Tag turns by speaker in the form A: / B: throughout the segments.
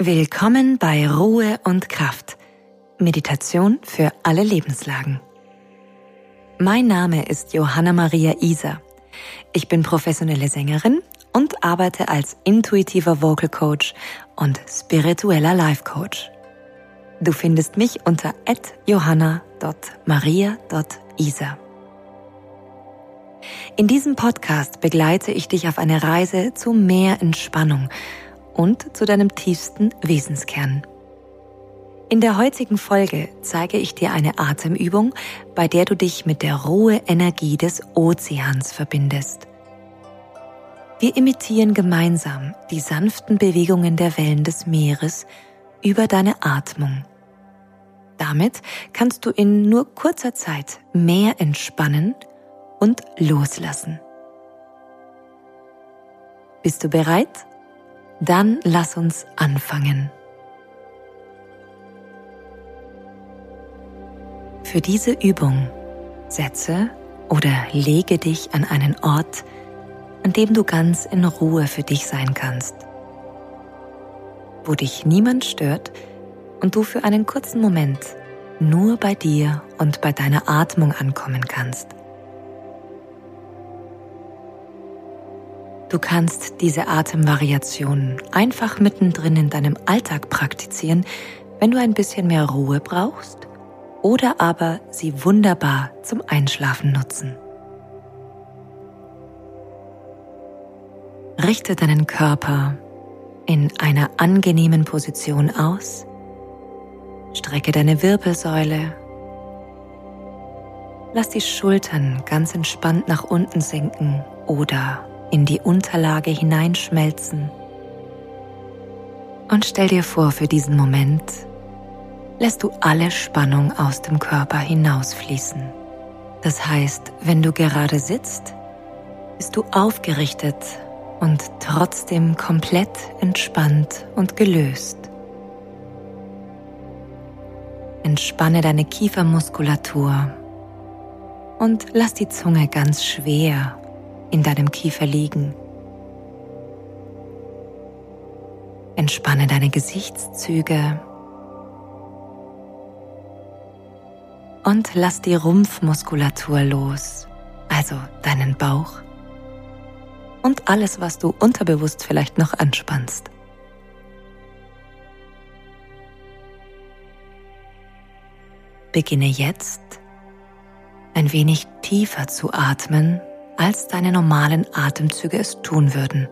A: Willkommen bei Ruhe und Kraft. Meditation für alle Lebenslagen. Mein Name ist Johanna Maria Isa. Ich bin professionelle Sängerin und arbeite als intuitiver Vocal Coach und spiritueller Life Coach. Du findest mich unter johanna.maria.isa. In diesem Podcast begleite ich dich auf eine Reise zu mehr Entspannung und zu deinem tiefsten Wesenskern. In der heutigen Folge zeige ich dir eine Atemübung, bei der du dich mit der Ruhe-Energie des Ozeans verbindest. Wir imitieren gemeinsam die sanften Bewegungen der Wellen des Meeres über deine Atmung. Damit kannst du in nur kurzer Zeit mehr entspannen und loslassen. Bist du bereit? Dann lass uns anfangen. Für diese Übung setze oder lege dich an einen Ort, an dem du ganz in Ruhe für dich sein kannst, wo dich niemand stört und du für einen kurzen Moment nur bei dir und bei deiner Atmung ankommen kannst. Du kannst diese Atemvariationen einfach mittendrin in deinem Alltag praktizieren, wenn du ein bisschen mehr Ruhe brauchst oder aber sie wunderbar zum Einschlafen nutzen. Richte deinen Körper in einer angenehmen Position aus, strecke deine Wirbelsäule, lass die Schultern ganz entspannt nach unten sinken oder in die Unterlage hineinschmelzen. Und stell dir vor, für diesen Moment lässt du alle Spannung aus dem Körper hinausfließen. Das heißt, wenn du gerade sitzt, bist du aufgerichtet und trotzdem komplett entspannt und gelöst. Entspanne deine Kiefermuskulatur und lass die Zunge ganz schwer in deinem Kiefer liegen. Entspanne deine Gesichtszüge und lass die Rumpfmuskulatur los, also deinen Bauch und alles, was du unterbewusst vielleicht noch anspannst. Beginne jetzt ein wenig tiefer zu atmen als deine normalen Atemzüge es tun würden.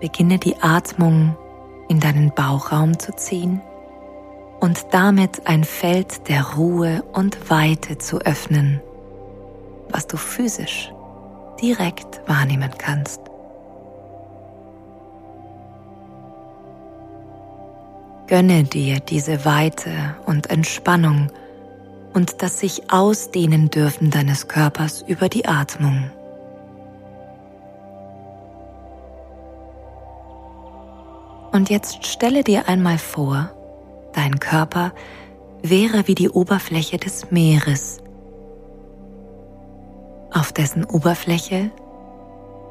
A: Beginne die Atmung in deinen Bauchraum zu ziehen und damit ein Feld der Ruhe und Weite zu öffnen, was du physisch direkt wahrnehmen kannst. Gönne dir diese Weite und Entspannung und das sich ausdehnen dürfen deines Körpers über die Atmung. Und jetzt stelle dir einmal vor, dein Körper wäre wie die Oberfläche des Meeres, auf dessen Oberfläche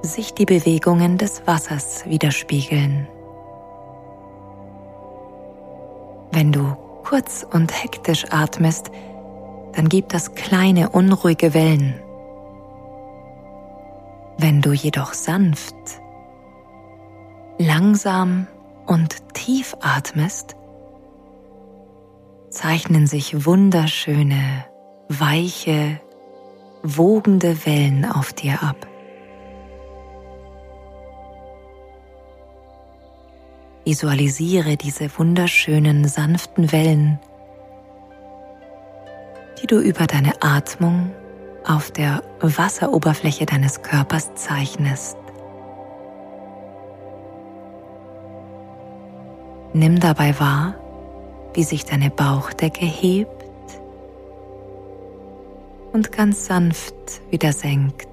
A: sich die Bewegungen des Wassers widerspiegeln. Wenn du kurz und hektisch atmest, dann gibt das kleine unruhige Wellen. Wenn du jedoch sanft, langsam und tief atmest, zeichnen sich wunderschöne, weiche, wogende Wellen auf dir ab. Visualisiere diese wunderschönen sanften Wellen, die du über deine Atmung auf der Wasseroberfläche deines Körpers zeichnest. Nimm dabei wahr, wie sich deine Bauchdecke hebt und ganz sanft wieder senkt,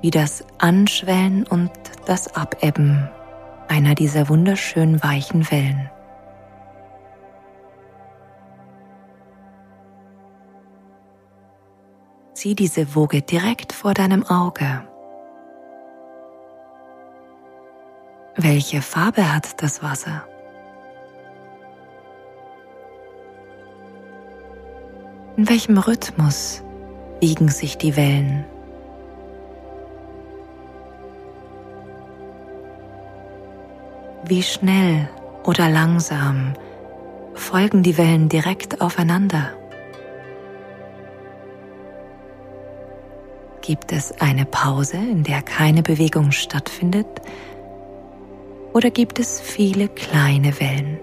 A: wie das Anschwellen und das Abebben einer dieser wunderschönen weichen Wellen. Sieh diese Woge direkt vor deinem Auge. Welche Farbe hat das Wasser? In welchem Rhythmus wiegen sich die Wellen? Wie schnell oder langsam folgen die Wellen direkt aufeinander? Gibt es eine Pause, in der keine Bewegung stattfindet? Oder gibt es viele kleine Wellen?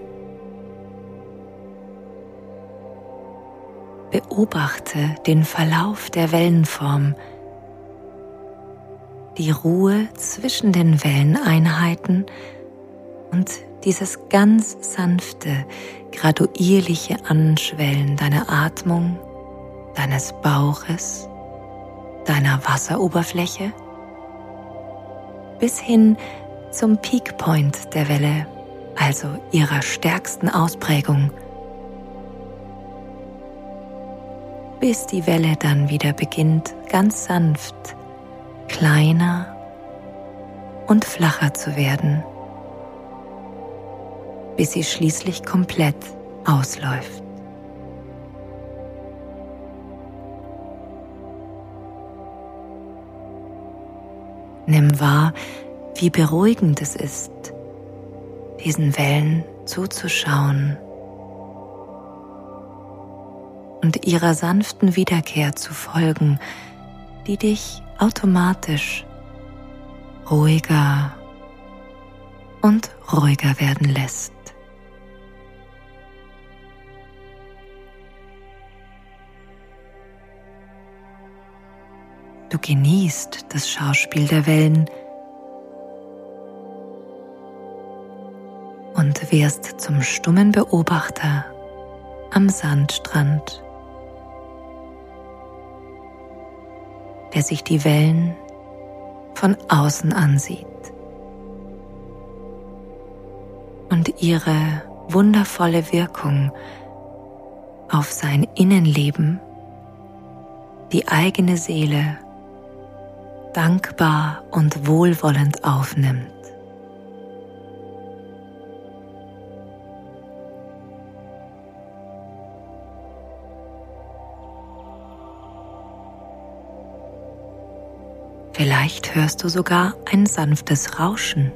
A: Beobachte den Verlauf der Wellenform, die Ruhe zwischen den Welleneinheiten und dieses ganz sanfte, graduierliche Anschwellen deiner Atmung, deines Bauches, deiner Wasseroberfläche bis hin zum Peak Point der Welle, also ihrer stärksten Ausprägung bis die Welle dann wieder beginnt ganz sanft, kleiner und flacher zu werden, bis sie schließlich komplett ausläuft. Nimm wahr, wie beruhigend es ist, diesen Wellen zuzuschauen und ihrer sanften Wiederkehr zu folgen, die dich automatisch ruhiger und ruhiger werden lässt. Du genießt das Schauspiel der Wellen und wirst zum stummen Beobachter am Sandstrand. Der sich die Wellen von außen ansieht und ihre wundervolle Wirkung auf sein Innenleben, die eigene Seele dankbar und wohlwollend aufnimmt. Vielleicht hörst du sogar ein sanftes Rauschen.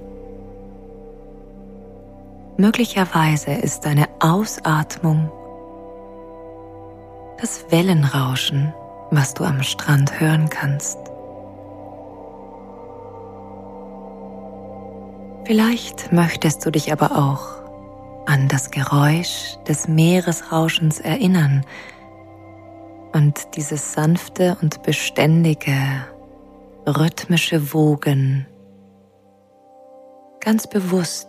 A: Möglicherweise ist deine Ausatmung das Wellenrauschen, was du am Strand hören kannst. Vielleicht möchtest du dich aber auch an das Geräusch des Meeresrauschens erinnern und dieses sanfte und beständige rhythmische Wogen ganz bewusst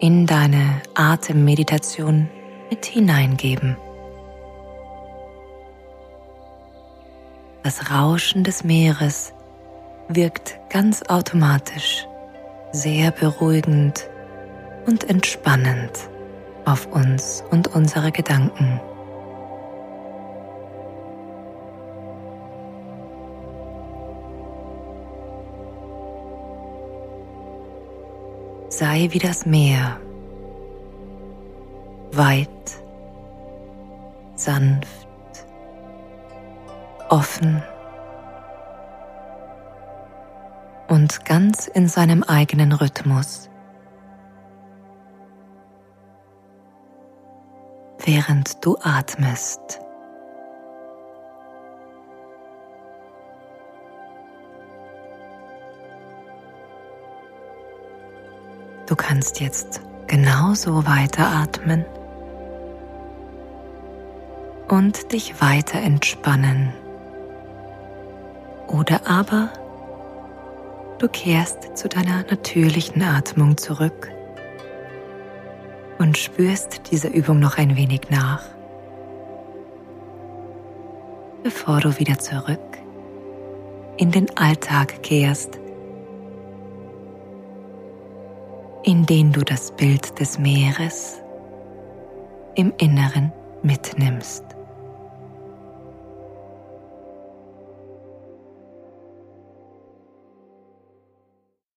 A: in deine Atemmeditation mit hineingeben. Das Rauschen des Meeres wirkt ganz automatisch sehr beruhigend und entspannend auf uns und unsere Gedanken. sei wie das Meer, weit, sanft, offen und ganz in seinem eigenen Rhythmus. während du atmest. Du kannst jetzt genauso weiteratmen und dich weiter entspannen. Oder aber du kehrst zu deiner natürlichen Atmung zurück und spürst dieser Übung noch ein wenig nach, bevor du wieder zurück in den Alltag kehrst in den du das Bild des Meeres im Inneren mitnimmst.